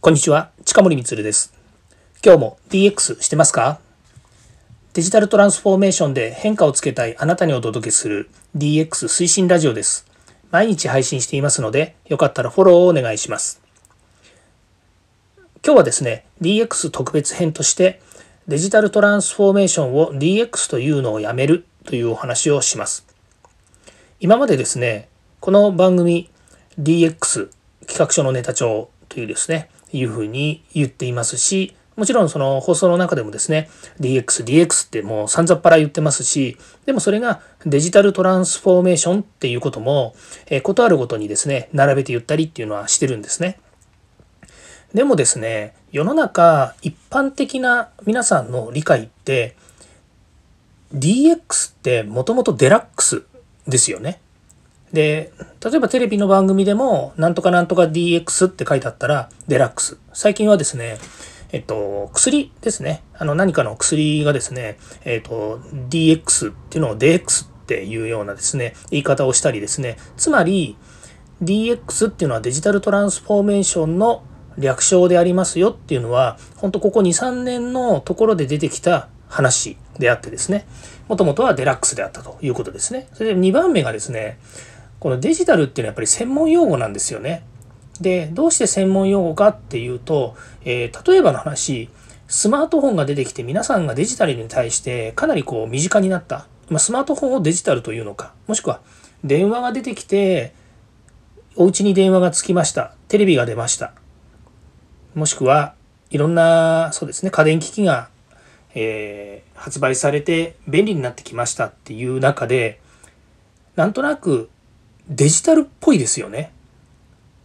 こんにちは、近森光です。今日も DX してますか？デジタルトランスフォーメーションで変化をつけたいあなたにお届けする DX 推進ラジオです。毎日配信していますので、よかったらフォローをお願いします。今日はですね、DX 特別編としてデジタルトランスフォーメーションを DX というのをやめるというお話をします。今までですね、この番組 DX 企画書のネタ帳というですね、いうふうに言っていますし、もちろんその放送の中でもですね、DX、DX ってもう散々っぱら言ってますし、でもそれがデジタルトランスフォーメーションっていうことも、えー、ことあるごとにですね、並べて言ったりっていうのはしてるんですね。でもですね、世の中一般的な皆さんの理解って、DX ってもともとデラックスですよね。で、例えばテレビの番組でも、なんとかなんとか DX って書いてあったら、デラックス。最近はですね、えっと、薬ですね。あの、何かの薬がですね、えっと、DX っていうのを DX っていうようなですね、言い方をしたりですね。つまり、DX っていうのはデジタルトランスフォーメーションの略称でありますよっていうのは、本当ここ2、3年のところで出てきた話であってですね、もともとはデラックスであったということですね。それで2番目がですね、このデジタルっていうのはやっぱり専門用語なんですよね。で、どうして専門用語かっていうと、えー、例えばの話、スマートフォンが出てきて皆さんがデジタルに対してかなりこう身近になった。まあ、スマートフォンをデジタルというのか、もしくは電話が出てきて、お家に電話がつきました。テレビが出ました。もしくはいろんな、そうですね、家電機器が、えー、発売されて便利になってきましたっていう中で、なんとなくデジタルっぽいですよね。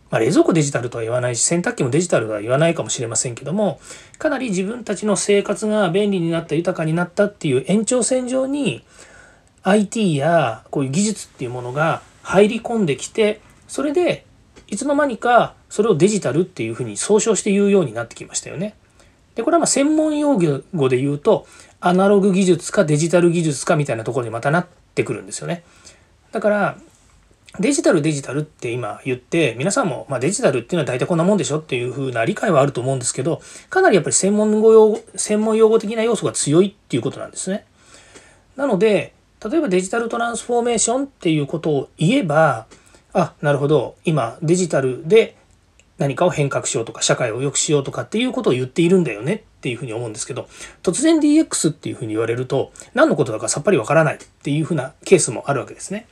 まあ、冷蔵庫デジタルとは言わないし、洗濯機もデジタルとは言わないかもしれませんけども、かなり自分たちの生活が便利になった、豊かになったっていう延長線上に、IT やこういう技術っていうものが入り込んできて、それでいつの間にかそれをデジタルっていうふうに総称して言うようになってきましたよね。で、これはま専門用語で言うと、アナログ技術かデジタル技術かみたいなところにまたなってくるんですよね。だから、デジタルデジタルって今言って皆さんも、まあ、デジタルっていうのは大体こんなもんでしょっていう風な理解はあると思うんですけどかなりやっぱり専門語用専門用語的な要素が強いっていうことなんですね。なので例えばデジタルトランスフォーメーションっていうことを言えばあなるほど今デジタルで何かを変革しようとか社会を良くしようとかっていうことを言っているんだよねっていうふうに思うんですけど突然 DX っていうふうに言われると何のことだかさっぱりわからないっていうふうなケースもあるわけですね。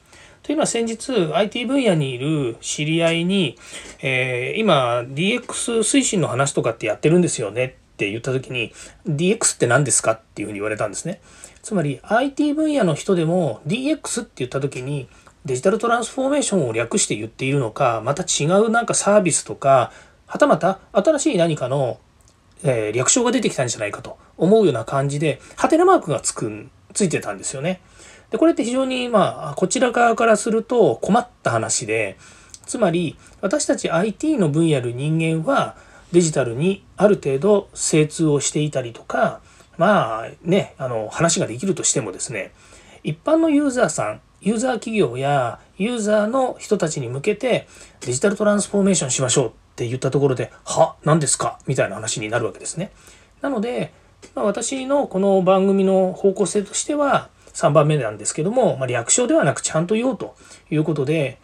というのは先日 IT 分野にいる知り合いに、えー、今 DX 推進の話とかってやってるんですよねって言った時に DX って何ですかっていうふうに言われたんですね。つまり IT 分野の人でも DX って言った時にデジタルトランスフォーメーションを略して言っているのかまた違うなんかサービスとかはたまた新しい何かの、えー、略称が出てきたんじゃないかと思うような感じでハテナマークがつくんついてたんですよね。で、これって非常に、まあ、こちら側からすると困った話で、つまり、私たち IT の分野の人間は、デジタルにある程度精通をしていたりとか、まあね、あの、話ができるとしてもですね、一般のユーザーさん、ユーザー企業やユーザーの人たちに向けてデジタルトランスフォーメーションしましょうって言ったところで、は、何ですか？みたいな話になるわけですね。なので、まあ、私のこの番組の方向性としては、3番目なんですけども、まあ、略称ではなくちゃんと言おうということで、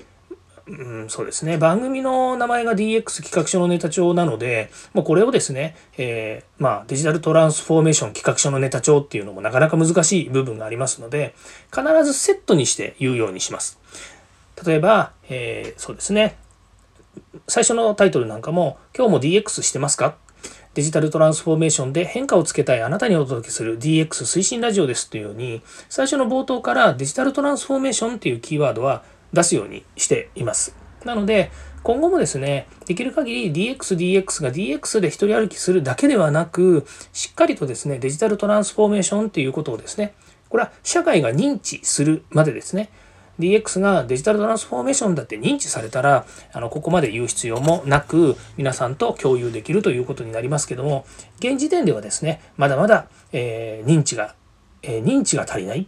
うん、そうですね。番組の名前が DX 企画書のネタ帳なので、もうこれをですね、えー、まあ、デジタルトランスフォーメーション企画書のネタ帳っていうのもなかなか難しい部分がありますので、必ずセットにして言うようにします。例えば、えー、そうですね。最初のタイトルなんかも、今日も DX してますか？デジタルトランスフォーメーションで変化をつけたいあなたにお届けする DX 推進ラジオですというように、最初の冒頭からデジタルトランスフォーメーションっていうキーワードは出すようにしています。なので、今後もですね、できる限り DX、DX が DX で一人歩きするだけではなく、しっかりとですね、デジタルトランスフォーメーションっていうことをですね、これは社会が認知するまでですね、DX がデジタルトランスフォーメーションだって認知されたら、あの、ここまで言う必要もなく、皆さんと共有できるということになりますけども、現時点ではですね、まだまだ、えー、認知が、えー、認知が足りない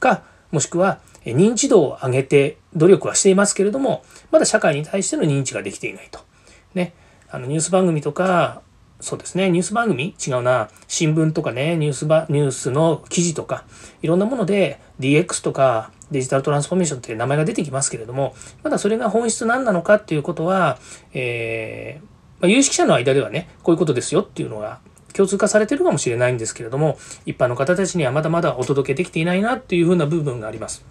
か、もしくは、認知度を上げて努力はしていますけれども、まだ社会に対しての認知ができていないと。ね。あのニュース番組とかそうですねニュース番組違うな新聞とかねニュースばニュースの記事とかいろんなもので DX とかデジタルトランスフォーメーションっていう名前が出てきますけれどもまだそれが本質何なのかっていうことは、えーまあ、有識者の間ではねこういうことですよっていうのが共通化されてるかもしれないんですけれども一般の方たちにはまだまだお届けできていないなっていうふうな部分があります。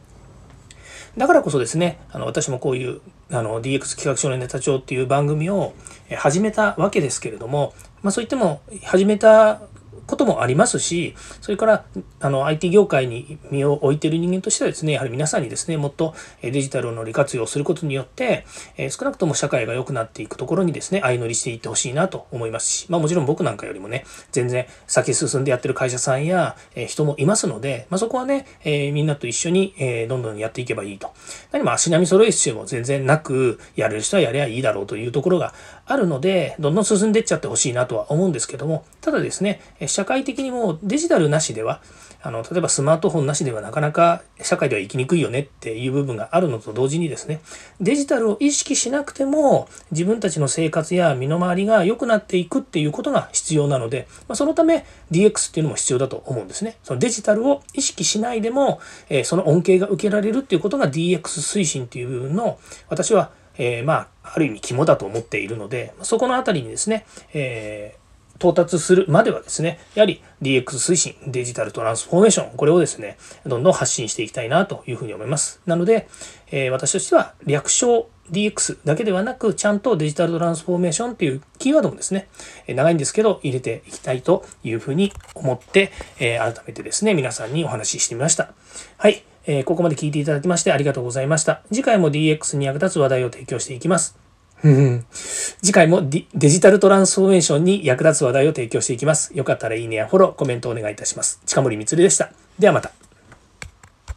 だからこそですね、あの私もこういうあの DX 企画書のネタ帳っていう番組を始めたわけですけれども、まあそういっても始めたこともありますし、それからあの IT 業界に身を置いている人間としてはですね、やはり皆さんにですね、もっとデジタルの利活用することによって、え少なくとも社会が良くなっていくところにですね、相乗りしていってほしいなと思いますし、まあもちろん僕なんかよりもね、全然先進んでやってる会社さんや、え人もいますので、まあそこはね、えみんなと一緒に、えどんどんやっていけばいいと。何も足並み揃える必要も全然なく、やれる人はやればいいだろうというところがあるので、どんどん進んでいっちゃってほしいなとは思うんですけども、ただですね、社会的にもデジタルなしでは、あの、例えばスマートフォンなしではなかなか社会では生きにくいよねっていう部分があるのと同時にですね、デジタルを意識しなくても自分たちの生活や身の回りが良くなっていくっていうことが必要なので、まあ、そのため DX っていうのも必要だと思うんですね。そのデジタルを意識しないでも、えー、その恩恵が受けられるっていうことが DX 推進っていう部分の私は、えー、まあ、ある意味肝だと思っているので、そこのあたりにですね、えー到達するまではですね、やはり DX 推進、デジタルトランスフォーメーション、これをですね、どんどん発信していきたいなというふうに思います。なので、えー、私としては略称 DX だけではなく、ちゃんとデジタルトランスフォーメーションっていうキーワードもですね、長いんですけど入れていきたいというふうに思って、えー、改めてですね、皆さんにお話ししてみました。はい。えー、ここまで聞いていただきましてありがとうございました。次回も DX に役立つ話題を提供していきます。次回もデジタルトランスフォーメーションに役立つ話題を提供していきます。よかったらいいねやフォロー、コメントお願いいたします。近森光でした。ではまた。